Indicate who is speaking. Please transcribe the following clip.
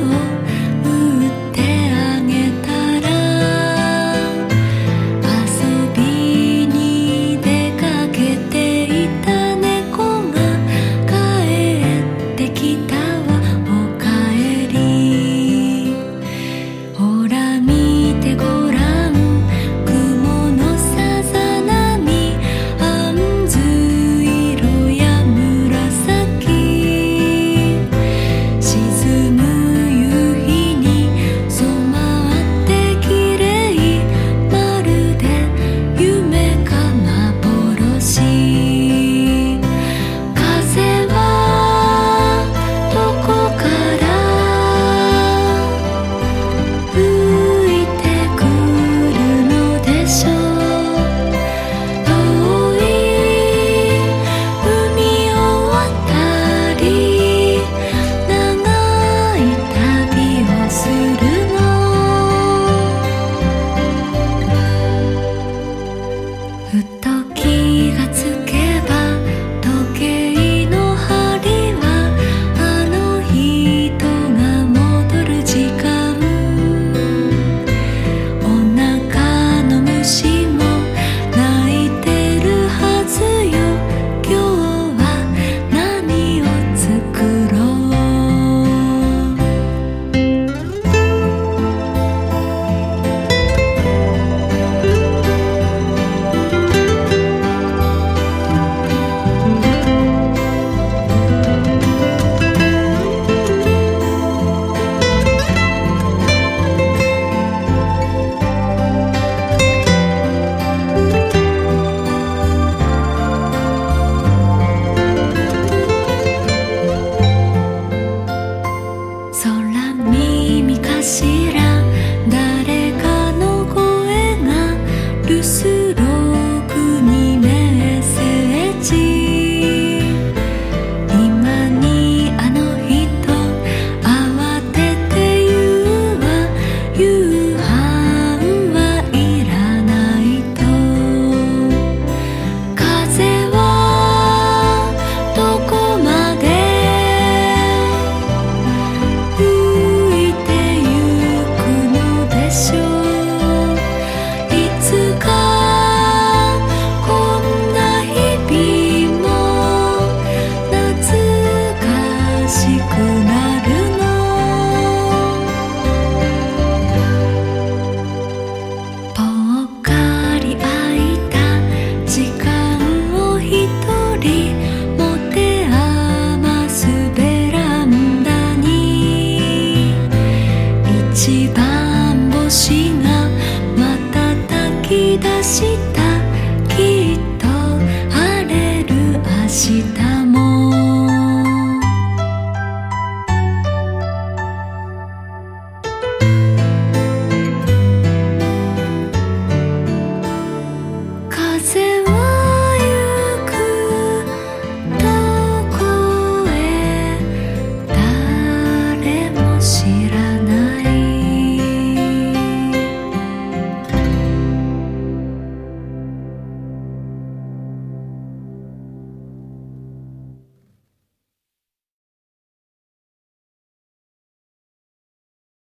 Speaker 1: 我